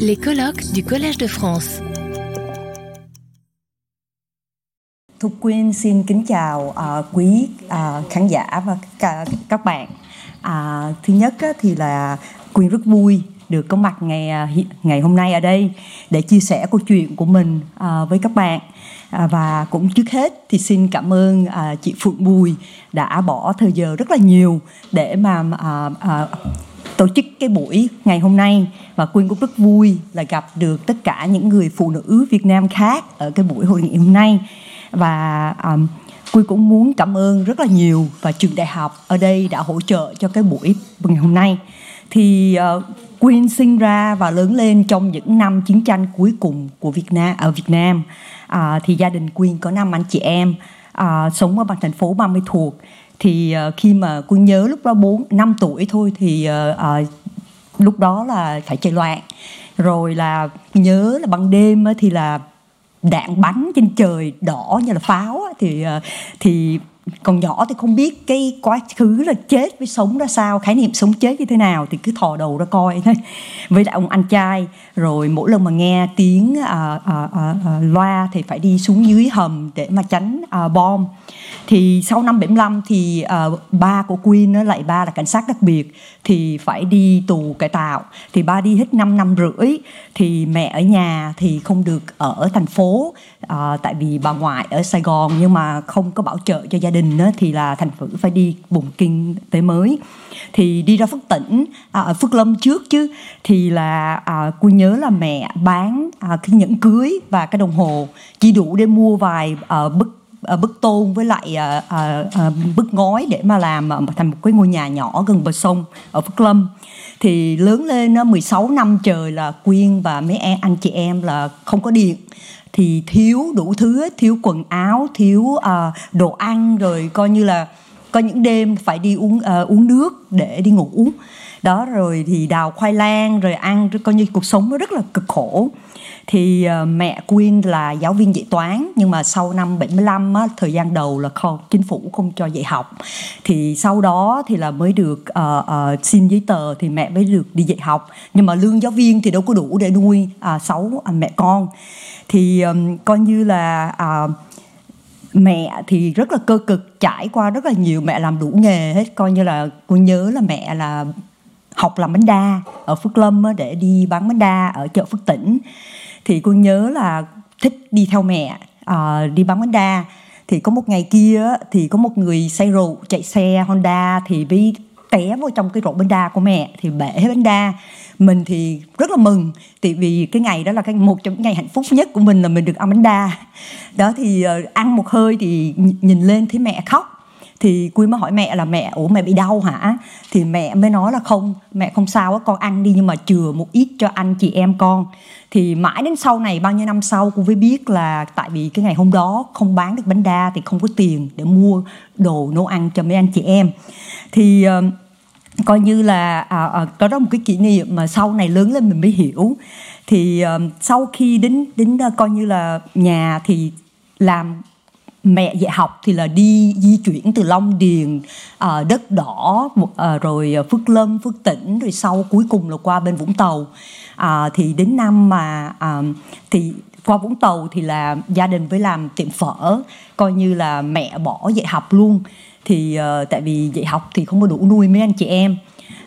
Les colloques du Collège de France. Thục Quyên xin kính chào uh, quý uh, khán giả và cả, các bạn. À, thứ nhất á, thì là Quyên rất vui được có mặt ngày à, ngày hôm nay ở đây để chia sẻ câu chuyện của mình à, với các bạn. À, và cũng trước hết thì xin cảm ơn à, chị Phượng Bùi đã bỏ thời giờ rất là nhiều để mà à, à, tổ chức cái buổi ngày hôm nay. Và Quyên cũng rất vui là gặp được tất cả những người phụ nữ Việt Nam khác ở cái buổi hội nghị hôm nay. Và um, Quyên cũng muốn cảm ơn rất là nhiều và trường đại học ở đây đã hỗ trợ cho cái buổi ngày hôm nay. Thì ờ, uh, Quyên sinh ra và lớn lên trong những năm chiến tranh cuối cùng của Việt Nam ở Việt Nam. À, thì gia đình Quyên có năm anh chị em à, sống ở bằng thành phố 30 thuộc thì uh, khi mà Quyên nhớ lúc đó 4 5 tuổi thôi thì uh, uh, lúc đó là phải chạy loạn. Rồi là nhớ là ban đêm thì là đạn bắn trên trời đỏ như là pháo thì thì còn nhỏ thì không biết cái quá khứ là chết với sống ra sao khái niệm sống chết như thế nào thì cứ thò đầu ra coi thôi. Với lại ông anh trai rồi mỗi lần mà nghe tiếng à, à, à, à, loa thì phải đi xuống dưới hầm để mà tránh à, bom. Thì sau năm 75 thì uh, ba của Quyên nó lại ba là cảnh sát đặc biệt thì phải đi tù cải tạo. Thì ba đi hết 5 năm rưỡi thì mẹ ở nhà thì không được ở thành phố uh, tại vì bà ngoại ở Sài Gòn nhưng mà không có bảo trợ cho gia đình á, thì là thành phử phải đi bùng kinh tế mới. Thì đi ra Phước Tỉnh à, ở Phước Lâm trước chứ thì là à, cô nhớ là mẹ bán à, cái nhẫn cưới và cái đồng hồ chỉ đủ để mua vài à, bức à, bức tôn với lại à, à, à, bức ngói để mà làm à, thành một cái ngôi nhà nhỏ gần bờ sông ở Phước Lâm. Thì lớn lên nó 16 năm trời là Quyên và mấy em anh chị em là không có điện thì thiếu đủ thứ hết, thiếu quần áo thiếu uh, đồ ăn rồi coi như là có những đêm phải đi uống uh, uống nước để đi ngủ. Đó rồi thì đào khoai lang rồi ăn coi như cuộc sống nó rất là cực khổ. Thì uh, mẹ Quyên là giáo viên dạy toán nhưng mà sau năm 75 á, thời gian đầu là không chính phủ không cho dạy học. Thì sau đó thì là mới được uh, uh, xin giấy tờ thì mẹ mới được đi dạy học. Nhưng mà lương giáo viên thì đâu có đủ để nuôi à, sáu uh, mẹ con thì um, coi như là uh, mẹ thì rất là cơ cực trải qua rất là nhiều mẹ làm đủ nghề hết. Coi như là cô nhớ là mẹ là học làm bánh đa ở Phước Lâm để đi bán bánh đa ở chợ Phước Tỉnh thì cô nhớ là thích đi theo mẹ uh, đi bán bánh đa. Thì có một ngày kia thì có một người say rượu chạy xe Honda thì bị té vô trong cái rổ bánh đa của mẹ thì bể hết bánh đa. Mình thì rất là mừng, tại vì cái ngày đó là cái một trong những ngày hạnh phúc nhất của mình là mình được ăn bánh đa. Đó thì ờ, ăn một hơi thì nhìn lên thấy mẹ khóc. Thì Quy mới hỏi mẹ là, mẹ, ủa mẹ bị đau hả? Thì mẹ mới nói là, không, mẹ không sao á, con ăn đi nhưng mà chừa một ít cho anh chị em con. Thì mãi đến sau này, bao nhiêu năm sau cô mới biết là tại vì cái ngày hôm đó không bán được bánh đa thì không có tiền để mua đồ nấu ăn cho mấy anh chị em. Thì ờ, coi như là à, à, có đó một cái kỷ niệm mà sau này lớn lên mình mới hiểu. Thì à, sau khi đến đến à, coi như là nhà thì làm mẹ dạy học thì là đi di chuyển từ Long Điền à, đất đỏ à, rồi Phước Lâm Phước Tỉnh rồi sau cuối cùng là qua bên Vũng Tàu. À, thì đến năm mà à, thì qua Vũng Tàu thì là gia đình với làm tiệm phở coi như là mẹ bỏ dạy học luôn thì uh, tại vì dạy học thì không có đủ nuôi mấy anh chị em.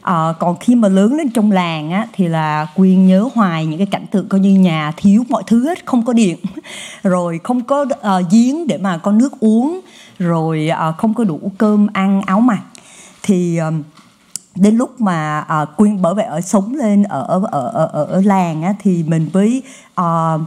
À, còn khi mà lớn lên trong làng á thì là quyên nhớ hoài những cái cảnh tượng coi như nhà thiếu mọi thứ hết không có điện. Rồi không có uh, giếng để mà có nước uống. Rồi uh, không có đủ cơm ăn áo mặc. Thì uh, đến lúc mà uh, quyên bởi vậy ở sống lên ở ở ở ở, ở làng á, thì mình với uh,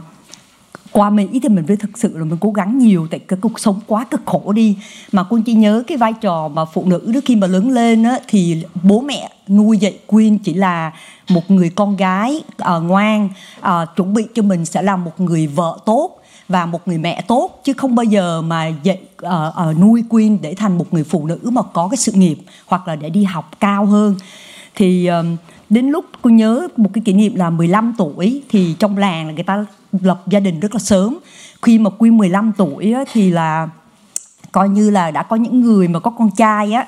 qua Mỹ thì mình phải thực sự là mình cố gắng nhiều tại cái cuộc sống quá cực khổ đi. Mà Quyên chỉ nhớ cái vai trò mà phụ nữ đó khi mà lớn lên á, thì bố mẹ nuôi dạy Quyên chỉ là một người con gái uh, ngoan uh, chuẩn bị cho mình sẽ là một người vợ tốt và một người mẹ tốt. Chứ không bao giờ mà dạy uh, uh, nuôi Quyên để thành một người phụ nữ mà có cái sự nghiệp hoặc là để đi học cao hơn. Thì uh, đến lúc cô nhớ một cái kỷ niệm là 15 tuổi thì trong làng là người ta lập gia đình rất là sớm. Khi mà quy 15 tuổi á, thì là coi như là đã có những người mà có con trai á.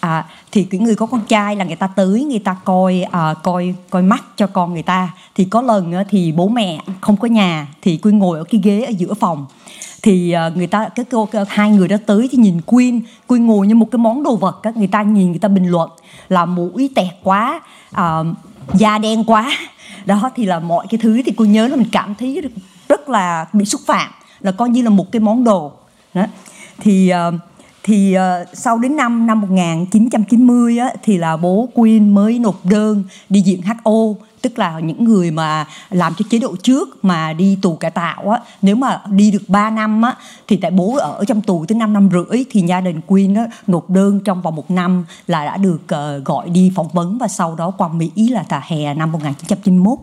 À, thì cái người có con trai là người ta tới người ta coi à, coi coi mắt cho con người ta. Thì có lần á, thì bố mẹ không có nhà thì quy ngồi ở cái ghế ở giữa phòng. Thì à, người ta cái cô hai người đó tới thì nhìn Queen Queen ngồi như một cái món đồ vật các người ta nhìn người ta bình luận là mũi tẹt quá uh, da đen quá. Đó thì là mọi cái thứ thì cô nhớ là mình cảm thấy rất là bị xúc phạm là coi như là một cái món đồ. Đó. Thì uh, thì uh, sau đến năm năm 1990 á, thì là bố Quyên mới nộp đơn đi diện HO tức là những người mà làm cho chế độ trước mà đi tù cải tạo á. Nếu mà đi được 3 năm á thì tại bố ở trong tù tới 5 năm rưỡi thì gia đình Quyên á, nộp đơn trong vòng một năm là đã được uh, gọi đi phỏng vấn và sau đó qua Mỹ là tà hè năm 1991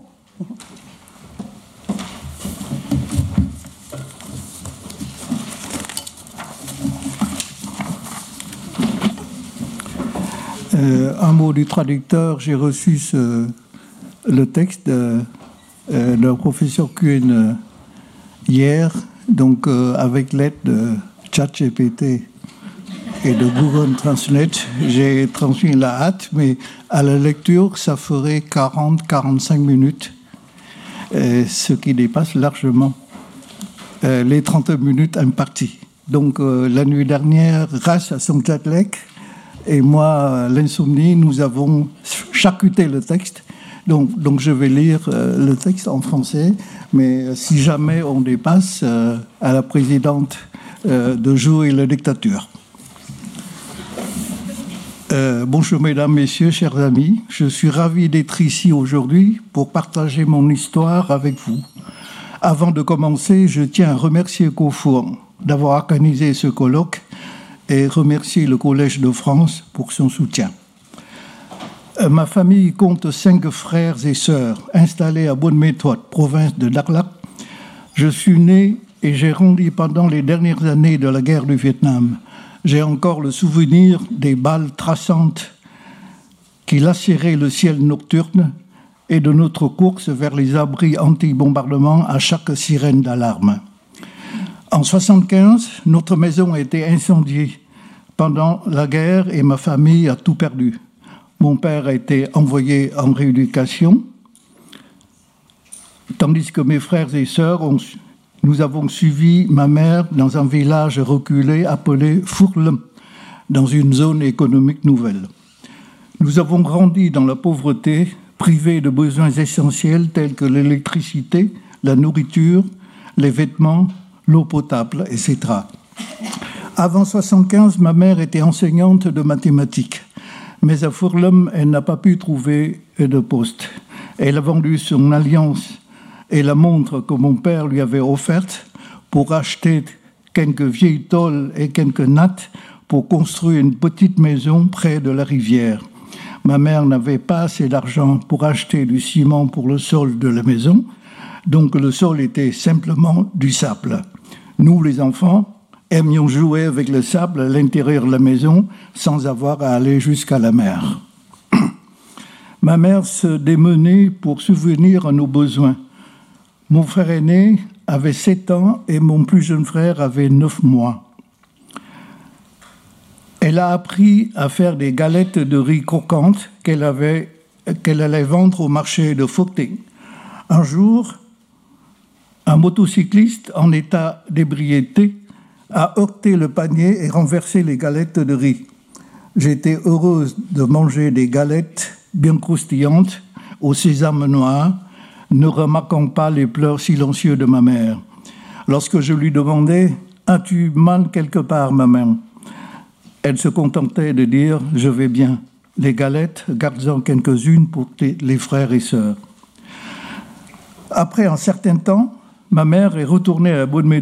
Euh, un mot du traducteur, j'ai reçu le texte de, euh, de professeur Kuhn euh, hier, donc avec l'aide de ChatGPT et de Google Translate, j'ai transmis la hâte, mais à la lecture, ça ferait 40-45 minutes, ce qui dépasse largement les 30 minutes imparties. Donc la nuit dernière, grâce à son et moi, l'insomnie, nous avons charcuté le texte donc, je vais lire euh, le texte en français, mais euh, si jamais on dépasse euh, à la présidente de jouer la dictature. bonjour mesdames, messieurs, chers amis. Je suis ravi d'être ici aujourd'hui pour partager mon histoire avec vous. Avant de commencer, je tiens à remercier Cofour d'avoir organisé ce colloque et remercier le Collège de France pour son soutien. Euh, ma famille compte cinq frères et sœurs installés à Bonne-Méthode, province de Dakhla. Je suis né et j'ai grandi pendant les dernières années de la guerre du Vietnam. J'ai encore le souvenir des balles traçantes qui lacéraient le ciel nocturne et de notre course vers les abris anti-bombardement à chaque sirène d'alarme. En 1975, notre maison a été incendiée pendant la guerre et ma famille a tout perdu. Mon père a été envoyé en rééducation, tandis que mes frères et sœurs, nous avons suivi ma mère dans un village reculé appelé Fourlem, dans une zone économique nouvelle. Nous avons grandi dans la pauvreté, privés de besoins essentiels tels que l'électricité, la nourriture, les vêtements, l'eau potable, etc. Avant 75, ma mère était enseignante de mathématiques mais à Furlum, elle n'a pas pu trouver de poste. Elle a vendu son alliance et la montre que mon père lui avait offerte pour acheter quelques vieilles tôles et quelques nattes pour construire une petite maison près de la rivière. Ma mère n'avait pas assez d'argent pour acheter du ciment pour le sol de la maison, donc le sol était simplement du sable. Nous, les enfants, aimions jouer avec le sable à l'intérieur de la maison sans avoir à aller jusqu'à la mer. Ma mère se démenait pour souvenir à nos besoins. Mon frère aîné avait 7 ans et mon plus jeune frère avait 9 mois. Elle a appris à faire des galettes de riz croquantes qu'elle allait vendre au marché de Footing. Un jour, un motocycliste en état d'ébriété a heurté le panier et renversé les galettes de riz. J'étais heureuse de manger des galettes bien croustillantes au sésame noir, ne remarquant pas les pleurs silencieux de ma mère. Lorsque je lui demandais As-tu mal quelque part, ma mère Elle se contentait de dire Je vais bien. Les galettes, gardant quelques-unes pour les frères et sœurs. Après un certain temps, ma mère est retournée à bonne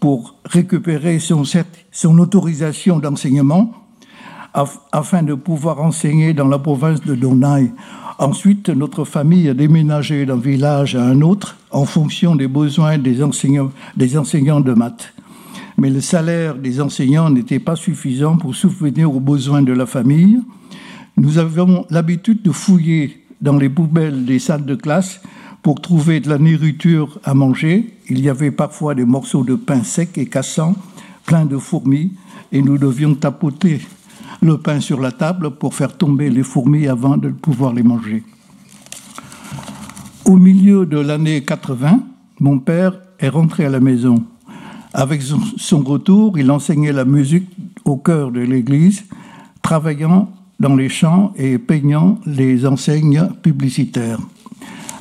pour récupérer son, autorisation d'enseignement afin de pouvoir enseigner dans la province de Donai. Ensuite, notre famille a déménagé d'un village à un autre en fonction des besoins des enseignants, des enseignants de maths. Mais le salaire des enseignants n'était pas suffisant pour souvenir aux besoins de la famille. Nous avons l'habitude de fouiller dans les poubelles des salles de classe pour trouver de la nourriture à manger, il y avait parfois des morceaux de pain sec et cassant, pleins de fourmis, et nous devions tapoter le pain sur la table pour faire tomber les fourmis avant de pouvoir les manger. Au milieu de l'année 80, mon père est rentré à la maison. Avec son retour, il enseignait la musique au cœur de l'église, travaillant dans les champs et peignant les enseignes publicitaires.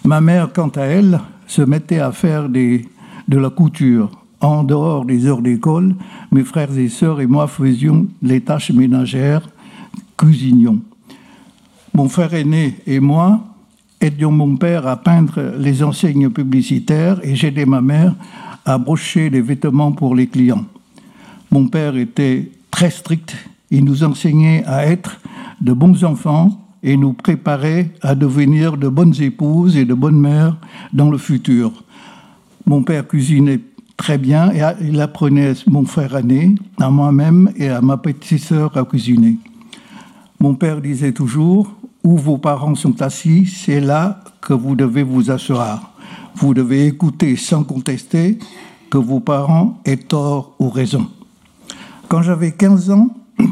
Ma mère, quant à elle, se mettait à faire de la couture. En dehors des heures d'école, mes frères et sœurs et moi faisions les tâches ménagères, cuisinions. Mon frère aîné et moi aidions mon père à peindre les enseignes publicitaires et j'aidais ma mère à brocher les vêtements pour les clients. Mon père était très strict, il nous enseignait à être de bons enfants et nous préparait à devenir de bonnes épouses et de bonnes mères dans le futur. Mon père cuisinait très bien et il apprenait mon frère aîné, à moi-même et à ma petite sœur à cuisiner. Mon père disait toujours, où vos parents sont assis, c'est là que vous devez vous asseoir. Vous devez écouter sans contester que vos parents aient tort ou raison. Quand j'avais 15 ans,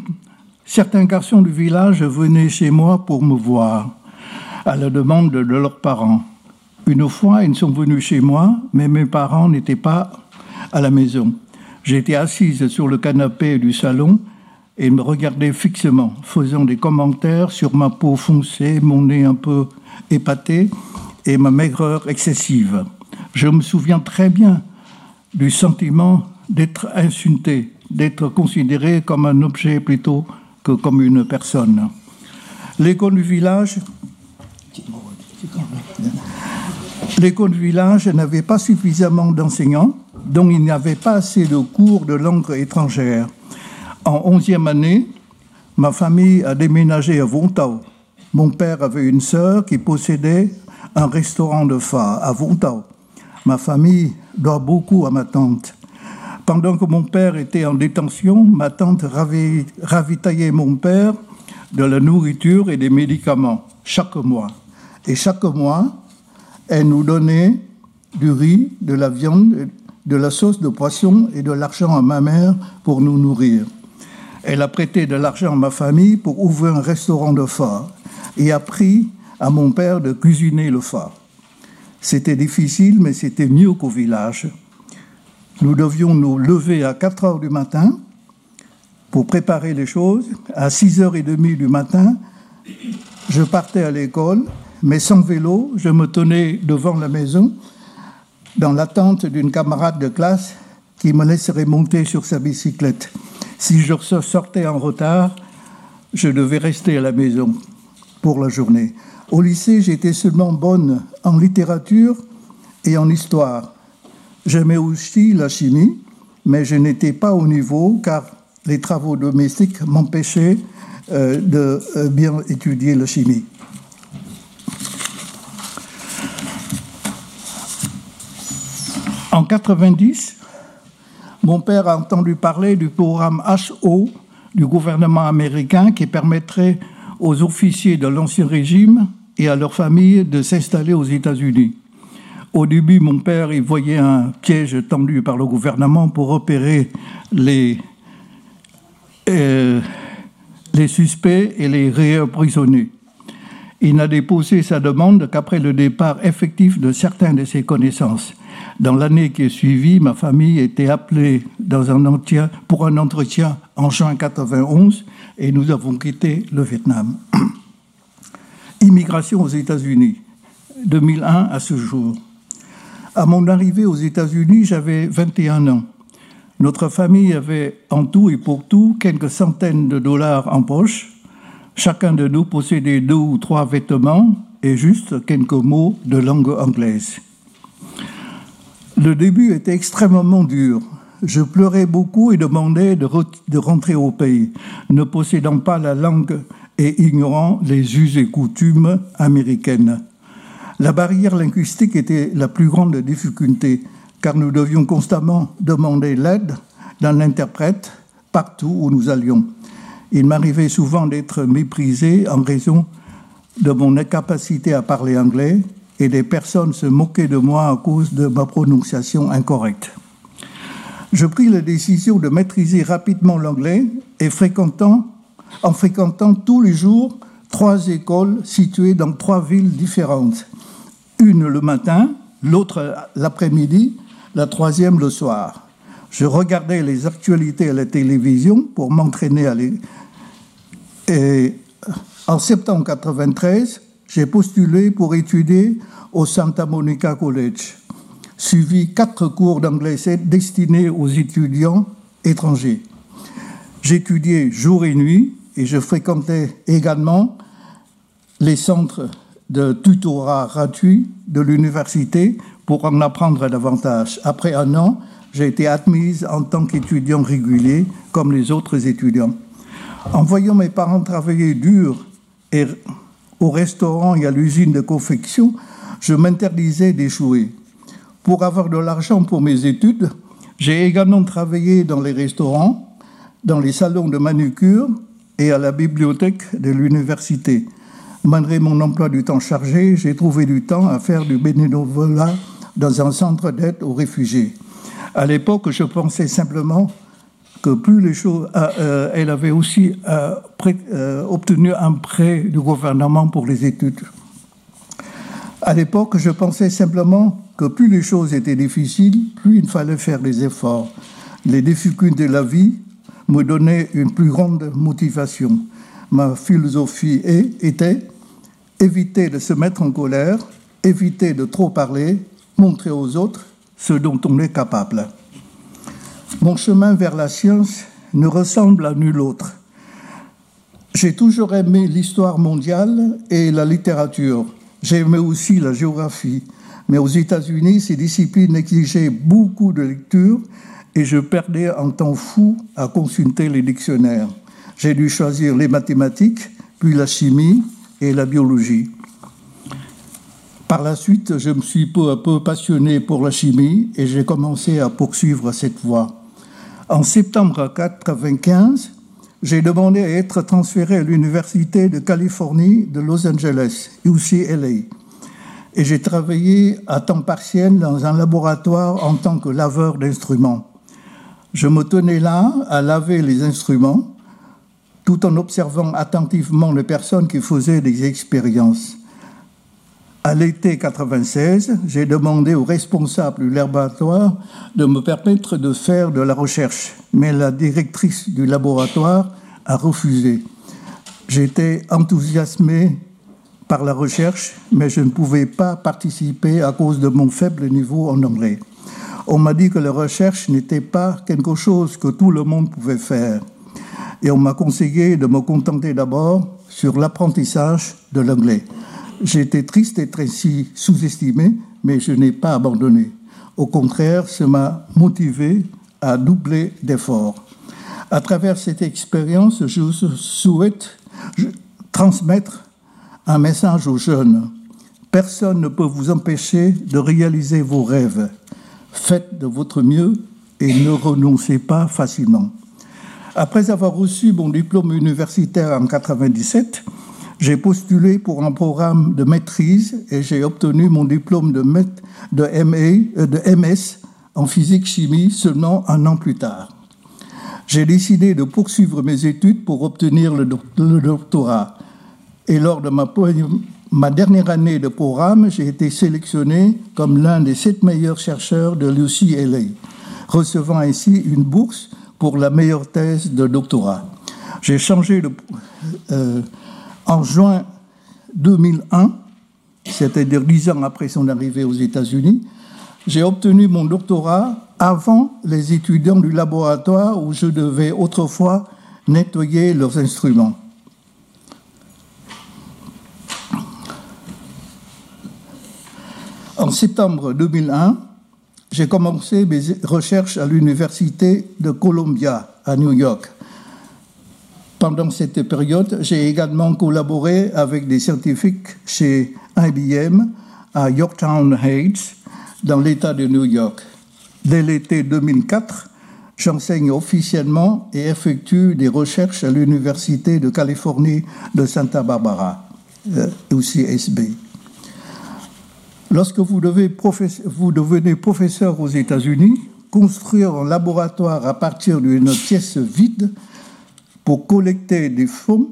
certains garçons du village venaient chez moi pour me voir, à la demande de leurs parents. Une fois, ils sont venus chez moi, mais mes parents n'étaient pas à la maison. J'étais assise sur le canapé du salon et me regardaient fixement, faisant des commentaires sur ma peau foncée, mon nez un peu épaté et ma maigreur excessive. Je me souviens très bien du sentiment d'être insulté, d'être considéré comme un objet plutôt que comme une personne. Du village, l'école du village n'avait pas suffisamment d'enseignants, donc il n'y avait pas assez de cours de langue étrangère. En onzième année, ma famille a déménagé à Vontau. Mon père avait une sœur qui possédait un restaurant de phare à Vontau. Ma famille doit beaucoup à ma tante. Pendant que mon père était en détention, ma tante ravitaillait mon père de la nourriture et des médicaments chaque mois. Et chaque mois, elle nous donnait du riz, de la viande, de la sauce de poisson et de l'argent à ma mère pour nous nourrir. Elle a prêté de l'argent à ma famille pour ouvrir un restaurant de phare et a pris à mon père de cuisiner le phare. C'était difficile, mais c'était mieux qu'au village. Nous devions nous lever à 4 heures du matin pour préparer les choses. À 6h30 du matin, je partais à l'école, mais sans vélo, je me tenais devant la maison dans l'attente d'une camarade de classe qui me laisserait monter sur sa bicyclette. Si je sortais en retard, je devais rester à la maison pour la journée. Au lycée, j'étais seulement bonne en littérature et en histoire. J'aimais aussi la chimie, mais je n'étais pas au niveau car les travaux domestiques m'empêchaient euh, de euh, bien étudier la chimie. En 90, mon père a entendu parler du programme HO du gouvernement américain qui permettrait aux officiers de l'Ancien Régime et à leurs familles de s'installer aux États-Unis. Au début, mon père y voyait un piège tendu par le gouvernement pour repérer les, euh, les suspects et les réemprisonner. Il n'a déposé sa demande qu'après le départ effectif de certains de ses connaissances. Dans l'année qui est suivie, ma famille était appelée pour un entretien en juin 91 et nous avons quitté le Vietnam. Immigration aux États-Unis, 2001 à ce jour. À mon arrivée aux États-Unis, j'avais 21 ans. Notre famille avait en tout et pour tout quelques centaines de dollars en poche. Chacun de nous possédait deux ou trois vêtements et juste quelques mots de langue anglaise. Le début était extrêmement dur. Je pleurais beaucoup et demandais de, de rentrer au pays, ne possédant pas la langue et ignorant les us et coutumes américaines. La barrière linguistique était la plus grande difficulté, car nous devions constamment demander l'aide d'un interprète partout où nous allions. Il m'arrivait souvent d'être méprisé en raison de mon incapacité à parler anglais et des personnes se moquaient de moi à cause de ma prononciation incorrecte. Je pris la décision de maîtriser rapidement l'anglais fréquentant en fréquentant tous les jours trois écoles situées dans trois villes différentes. Une le matin, l'autre l'après-midi, la troisième le soir. Je regardais les actualités à la télévision pour m'entraîner à les... Et en septembre 93, j'ai postulé pour étudier au Santa Monica College, suivi quatre cours d'anglais destinés aux étudiants étrangers. J'étudiais jour et nuit et je fréquentais également les centres de tutorat gratuit de l'université pour en apprendre davantage. Après un an, j'ai été admise en tant qu'étudiant régulier comme les autres étudiants. En voyant mes parents travailler dur et au restaurant et à l'usine de confection, je m'interdisais d'échouer. Pour avoir de l'argent pour mes études, j'ai également travaillé dans les restaurants, dans les salons de manucure et à la bibliothèque de l'université. Malgré mon emploi du temps chargé, j'ai trouvé du temps à faire du bénévolat dans un centre d'aide aux réfugiés. À l'époque, je pensais simplement que plus les choses. Euh, euh, elle avait aussi euh, obtenu un prêt du gouvernement pour les études. À l'époque, je pensais simplement que plus les choses étaient difficiles, plus il fallait faire des efforts. Les difficultés de la vie me donnaient une plus grande motivation. Ma philosophie était éviter de se mettre en colère, éviter de trop parler, montrer aux autres ce dont on est capable. Mon chemin vers la science ne ressemble à nul autre. J'ai toujours aimé l'histoire mondiale et la littérature. J'ai aimé aussi la géographie. Mais aux États-Unis, ces disciplines exigeaient beaucoup de lecture et je perdais un temps fou à consulter les dictionnaires. J'ai dû choisir les mathématiques, puis la chimie et la biologie. Par la suite, je me suis peu à peu passionné pour la chimie et j'ai commencé à poursuivre cette voie. En septembre 1995, j'ai demandé à être transféré à l'Université de Californie de Los Angeles, UCLA. Et j'ai travaillé à temps partiel dans un laboratoire en tant que laveur d'instruments. Je me tenais là à laver les instruments tout en observant attentivement les personnes qui faisaient des expériences. À l'été 96, j'ai demandé au responsable du laboratoire de me permettre de faire de la recherche, mais la directrice du laboratoire a refusé. J'étais enthousiasmé par la recherche, mais je ne pouvais pas participer à cause de mon faible niveau en anglais. On m'a dit que la recherche n'était pas quelque chose que tout le monde pouvait faire. Et on m'a conseillé de me contenter d'abord sur l'apprentissage de l'anglais. J'étais triste d'être ainsi sous-estimé, mais je n'ai pas abandonné. Au contraire, ça m'a motivé à doubler d'efforts. À travers cette expérience, je souhaite transmettre un message aux jeunes. Personne ne peut vous empêcher de réaliser vos rêves. Faites de votre mieux et ne renoncez pas facilement. Après avoir reçu mon diplôme universitaire en 1997, j'ai postulé pour un programme de maîtrise et j'ai obtenu mon diplôme de, de, MA, de MS en physique-chimie seulement un an plus tard. J'ai décidé de poursuivre mes études pour obtenir le, doctorat. Et lors de ma, ma dernière année de programme, j'ai été sélectionné comme l'un des sept meilleurs chercheurs de l'UCLA, recevant ainsi une bourse pour la meilleure thèse de doctorat. J'ai changé de, euh, en juin 2001, c'est-à-dire dix ans après son arrivée aux États-Unis, j'ai obtenu mon doctorat avant les étudiants du laboratoire où je devais autrefois nettoyer leurs instruments. En septembre 2001, j'ai commencé mes recherches à l'Université de Columbia à New York pendant cette période, j'ai également collaboré avec des scientifiques chez IBM à Yorktown Heights, dans l'État de New York. Dès l'été 2004, j'enseigne officiellement et effectue des recherches à l'Université de Californie de Santa Barbara, euh, aussi SB. Lorsque vous, devenez professeur aux États-Unis, construire un laboratoire à partir d'une pièce vide pour collecter des fonds,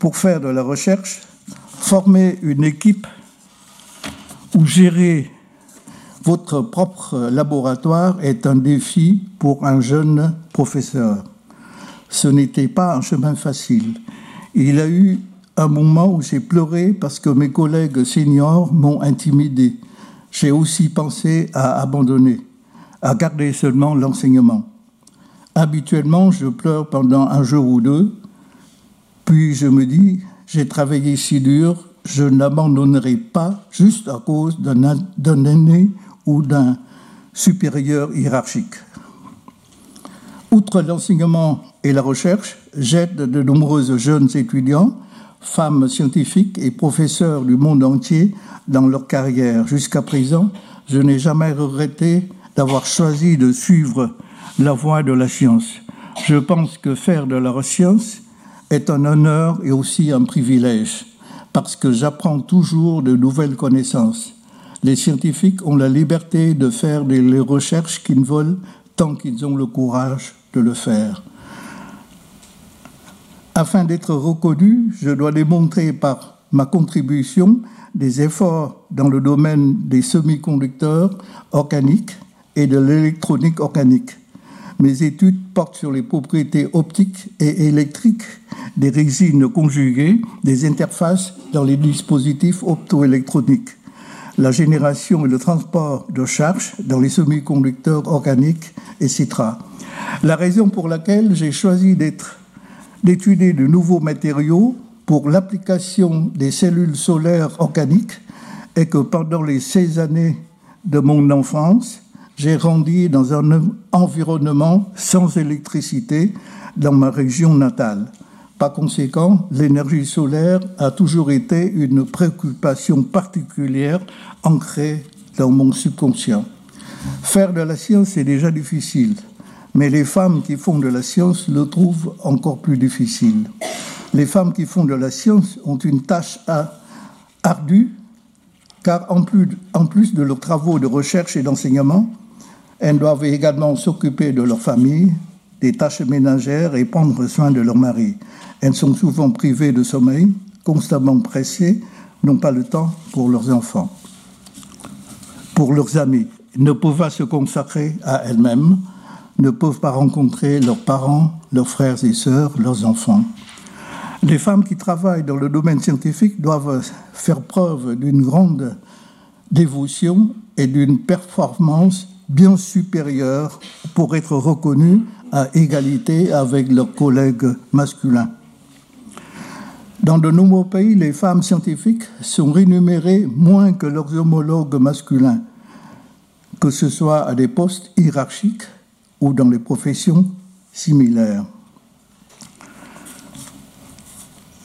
pour faire de la recherche, former une équipe ou gérer votre propre laboratoire est un défi pour un jeune professeur. Ce n'était pas un chemin facile. Il a eu un moment où j'ai pleuré parce que mes collègues seniors m'ont intimidé. J'ai aussi pensé à abandonner, à garder seulement l'enseignement. Habituellement, je pleure pendant un jour ou deux, puis je me dis, j'ai travaillé si dur, je n'abandonnerai pas juste à cause d'un aîné ou d'un supérieur hiérarchique. Outre l'enseignement et la recherche, j'aide de nombreuses jeunes étudiants, femmes scientifiques et professeurs du monde entier dans leur carrière. Jusqu'à présent, je n'ai jamais regretté d'avoir choisi de suivre la voie de la science. Je pense que faire de la science est un honneur et aussi un privilège, parce que j'apprends toujours de nouvelles connaissances. Les scientifiques ont la liberté de faire les recherches qu'ils veulent tant qu'ils ont le courage de le faire. Afin d'être reconnu, je dois démontrer par ma contribution des efforts dans le domaine des semi-conducteurs organiques et de l'électronique organique. Mes études portent sur les propriétés optiques et électriques des résines conjuguées, des interfaces dans les dispositifs optoélectroniques, la génération et le transport de charges dans les semi-conducteurs organiques, etc. La raison pour laquelle j'ai choisi d'étudier de nouveaux matériaux pour l'application des cellules solaires organiques est que pendant les 16 années de mon enfance, j'ai grandi dans un environnement sans électricité dans ma région natale. Par conséquent, l'énergie solaire a toujours été une préoccupation particulière ancrée dans mon subconscient. Faire de la science est déjà difficile, mais les femmes qui font de la science le trouvent encore plus difficile. Les femmes qui font de la science ont une tâche ardue, car en plus, en plus de leurs travaux de recherche et d'enseignement, elles doivent également s'occuper de leur famille, des tâches ménagères et prendre soin de leur mari. Elles sont souvent privées de sommeil, constamment pressées, n'ont pas le temps pour leurs enfants, pour leurs amis, ne peuvent pas se consacrer à elles-mêmes, ne peuvent pas rencontrer leurs parents, leurs frères et sœurs, leurs enfants. Les femmes qui travaillent dans le domaine scientifique doivent faire preuve d'une grande dévotion et d'une performance bien supérieurs pour être reconnus à égalité avec leurs collègues masculins. Dans de nombreux pays, les femmes scientifiques sont rémunérées moins que leurs homologues masculins, que ce soit à des postes hiérarchiques ou dans les professions similaires.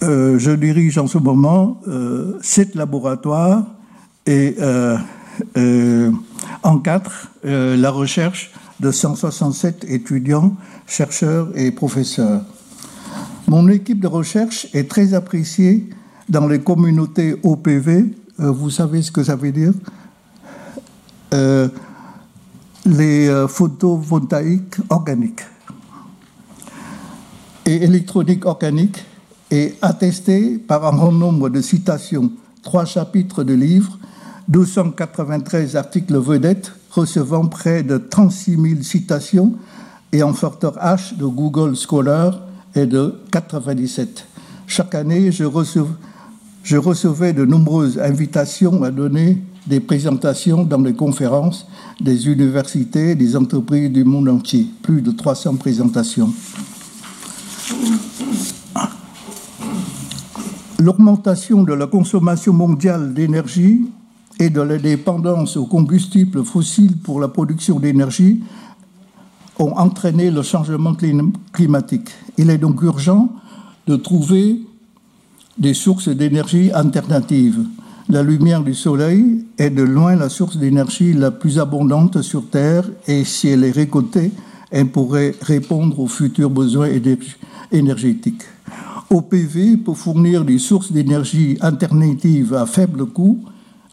Euh, je dirige en ce moment euh, sept laboratoires et euh, en quatre la recherche de 167 étudiants, chercheurs et professeurs. Mon équipe de recherche est très appréciée dans les communautés OPV. Vous savez ce que ça veut dire? Les photovoltaïques organiques et électronique organique est attestée par un grand nombre de citations, trois chapitres de livres 293 articles vedettes recevant près de 36 000 citations et un facteur H de Google Scholar est de 97. Chaque année, je recevais de nombreuses invitations à donner des présentations dans les conférences des universités, des entreprises du monde entier, plus de 300 présentations. L'augmentation de la consommation mondiale d'énergie et de la dépendance aux combustibles fossiles pour la production d'énergie ont entraîné le changement climatique. Il est donc urgent de trouver des sources d'énergie alternatives. La lumière du soleil est de loin la source d'énergie la plus abondante sur Terre et si elle est récoltée, elle pourrait répondre aux futurs besoins énergétiques. OPV peut fournir des sources d'énergie alternatives à faible coût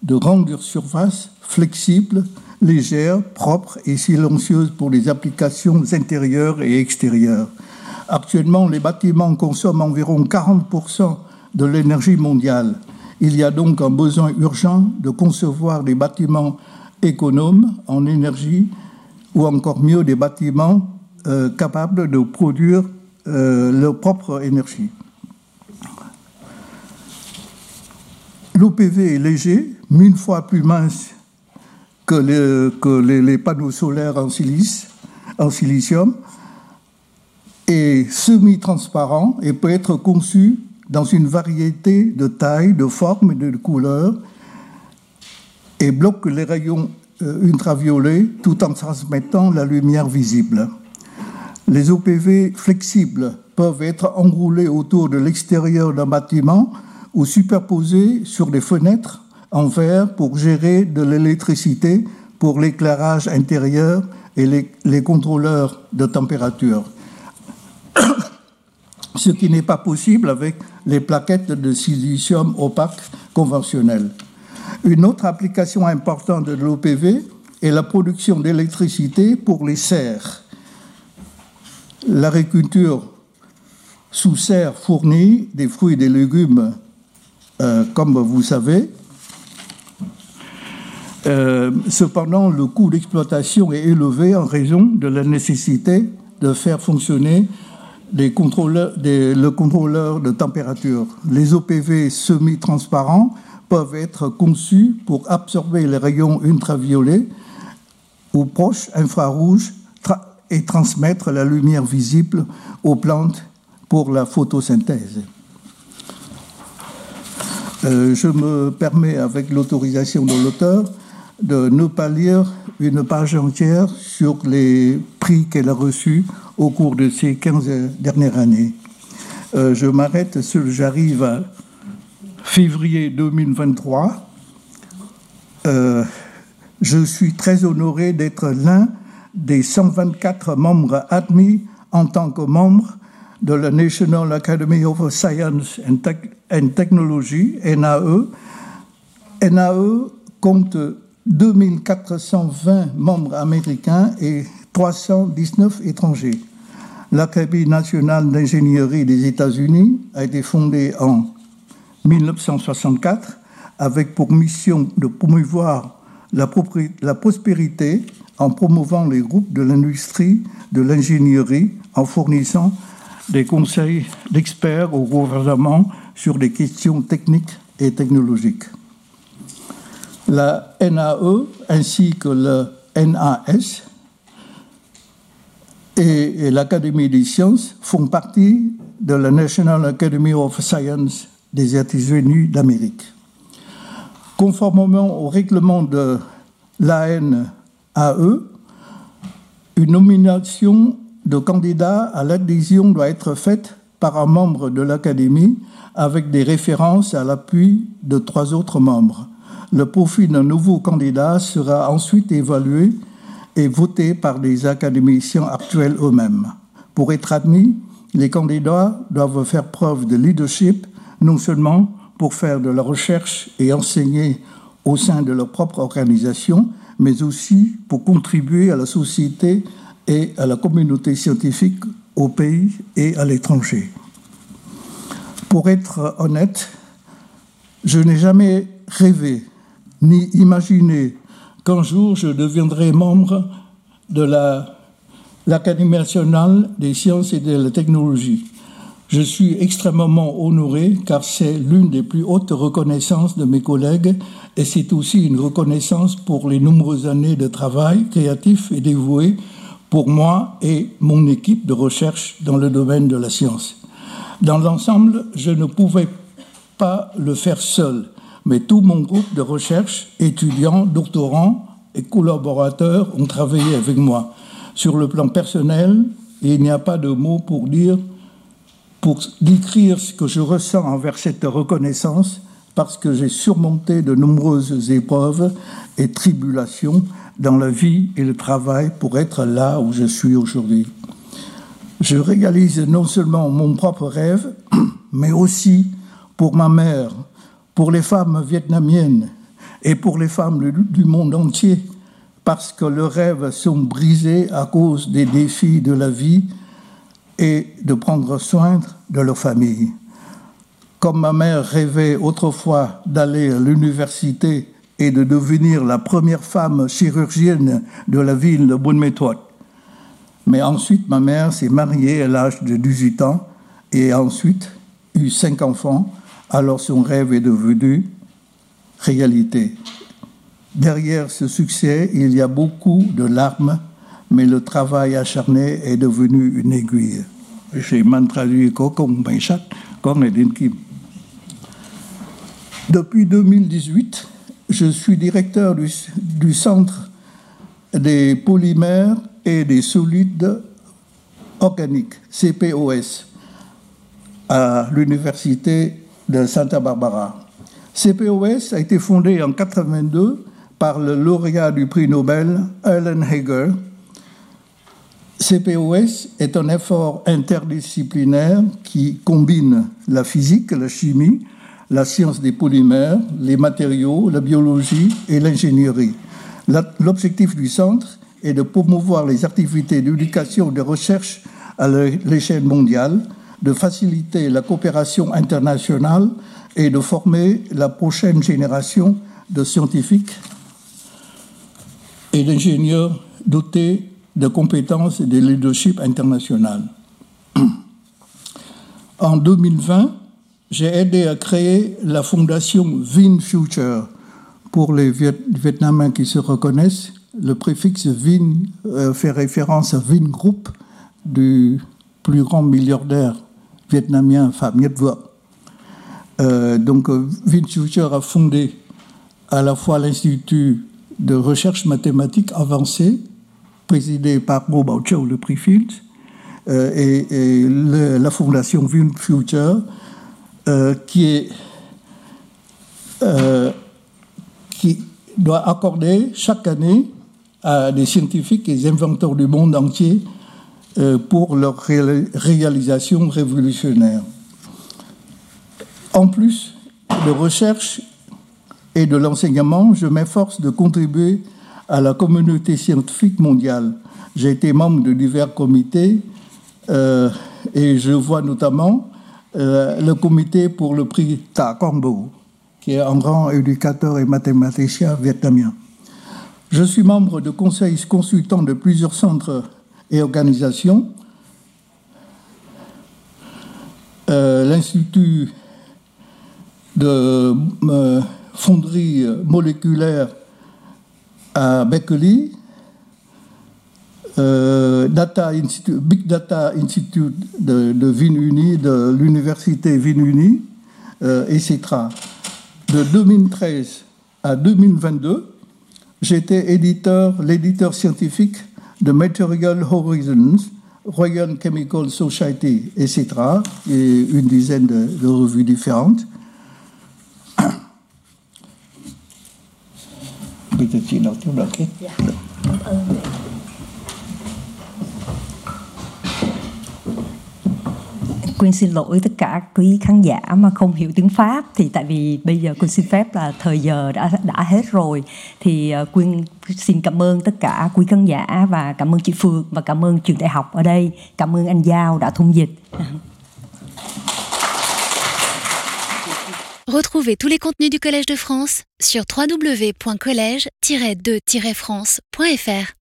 de grande surface, flexible, légère, propre et silencieuse pour les applications intérieures et extérieures. Actuellement, les bâtiments consomment environ 40% de l'énergie mondiale. Il y a donc un besoin urgent de concevoir des bâtiments économes en énergie ou encore mieux des bâtiments euh, capables de produire euh, leur propre énergie. L'OPV est léger, mille fois plus mince que les, panneaux solaires en, silice, en silicium, et semi-transparent et peut être conçu dans une variété de tailles, de formes et de couleurs et bloque les rayons euh, ultraviolets tout en transmettant la lumière visible. Les OPV flexibles peuvent être enroulés autour de l'extérieur d'un bâtiment ou superposés sur des fenêtres en verre pour gérer de l'électricité pour l'éclairage intérieur et les, les, contrôleurs de température. Ce qui n'est pas possible avec les plaquettes de silicium opaque conventionnelles. Une autre application importante de l'OPV est la production d'électricité pour les serres. L'agriculture sous serre fournit des fruits et des légumes, euh, comme vous savez. Euh, cependant, le coût d'exploitation est élevé en raison de la nécessité de faire fonctionner le contrôleur de température. Les OPV semi-transparents peuvent être conçus pour absorber les rayons ultraviolets ou proches infrarouges et transmettre la lumière visible aux plantes pour la photosynthèse. Euh, je me permets, avec l'autorisation de l'auteur, de ne pas lire une page entière sur les qu'elle a reçus au cours de ces 15 dernières années. Euh, je m'arrête, j'arrive à février 2023. Euh, je suis très honoré d'être l'un des 124 membres admis en tant que membre de la National Academy of Science and, Technology, NAE. NAE compte 2420 membres américains et 319 étrangers. L'Académie nationale d'ingénierie des États-Unis a été fondée en 1964 avec pour mission de promouvoir la, prospérité en promouvant les groupes de l'industrie de l'ingénierie, en fournissant des conseils d'experts au gouvernement sur des questions techniques et technologiques. La NAE ainsi que le NAS et, l'Académie des sciences font partie de la National Academy of Science des États-Unis d'Amérique. Conformément au règlement de l'ANAE, une nomination de candidat à l'adhésion doit être faite par un membre de l'Académie avec des références à l'appui de trois autres membres. Le profil d'un nouveau candidat sera ensuite évalué et voté par les académiciens actuels eux-mêmes. Pour être admis, les candidats doivent faire preuve de leadership, non seulement pour faire de la recherche et enseigner au sein de leur propre organisation, mais aussi pour contribuer à la société et à la communauté scientifique au pays et à l'étranger. Pour être honnête, je n'ai jamais rêvé ni imaginé qu'un jour je deviendrai membre de l'Académie nationale des sciences et de la technologie. Je suis extrêmement honoré car c'est l'une des plus hautes reconnaissances de mes collègues et c'est aussi une reconnaissance pour les nombreuses années de travail créatif et dévoué pour moi et mon équipe de recherche dans le domaine de la science. Dans l'ensemble, je ne pouvais pas le faire seul mais tout mon groupe de recherche, étudiants, doctorants et collaborateurs ont travaillé avec moi. Sur le plan personnel, il n'y a pas de mots pour dire, pour décrire ce que je ressens envers cette reconnaissance, parce que j'ai surmonté de nombreuses épreuves et tribulations dans la vie et le travail pour être là où je suis aujourd'hui. Je réalise non seulement mon propre rêve, mais aussi pour ma mère, pour les femmes vietnamiennes et pour les femmes du monde entier, parce que leurs rêves sont brisés à cause des défis de la vie et de prendre soin de leur famille. Comme ma mère rêvait autrefois d'aller à l'université et de devenir la première femme chirurgienne de la ville de bonne méthode. Mais ensuite, ma mère s'est mariée à l'âge de 18 ans et ensuite eu cinq enfants, alors son rêve est devenu réalité. Derrière ce succès, il y a beaucoup de larmes, mais le travail acharné est devenu une aiguille. J'ai mal traduit Depuis 2018, je suis directeur du, du Centre des polymères et des solides organiques, CPOS, à l'Université de Santa Barbara. CPOS a été fondé en 82 par le lauréat du prix Nobel, Alan Hager. CPOS est un effort interdisciplinaire qui combine la physique, la chimie, la science des polymères, les matériaux, la biologie et l'ingénierie. L'objectif du centre est de promouvoir les activités d'éducation et de recherche à l'échelle mondiale, de faciliter la coopération internationale et de former la prochaine génération de scientifiques et d'ingénieurs dotés de compétences et de leadership international. En 2020, j'ai aidé à créer la fondation Vin Future. Pour les Vietnamiens qui se reconnaissent, le préfixe Vin euh, fait référence à Vin Group, du plus grand milliardaire vietnamien Pham Nhat euh, donc, Vin Future a fondé à la fois l'Institut de recherche mathématique avancée, présidé par Mo Bao Chau, le prix Fields, euh, et, la fondation Vin Future, euh, qui, euh, qui doit accorder chaque année à des scientifiques et des inventeurs du monde entier pour leur réalisation révolutionnaire. En plus de recherche et de l'enseignement, je m'efforce de contribuer à la communauté scientifique mondiale. J'ai été membre de divers comités euh, et je vois notamment euh, le comité pour le prix Ta Combo, qui est un grand éducateur et mathématicien vietnamien. Je suis membre de conseils consultants de plusieurs centres et organisations. Euh, L'Institut de fonderie moléculaire à Berkeley, euh, Big Data Institute de, de de l'université Vinuni, euh, etc. De 2013 à 2022, j'étais éditeur, l'éditeur scientifique de Material Horizons, Royal Chemical Society, etc., et une dizaine de revues différentes. hết. Xin lỗi tất cả quý khán giả mà không hiểu tiếng Pháp thì tại vì bây giờ Quyên xin phép là thời giờ đã đã hết rồi thì ờ, Quyên xin cảm ơn tất cả quý khán giả và cảm ơn chị Phương và cảm ơn trường đại học ở đây cảm ơn anh Giao đã thông dịch. Retrouvez tous les contenus du Collège de France sur www.collège-2-france.fr.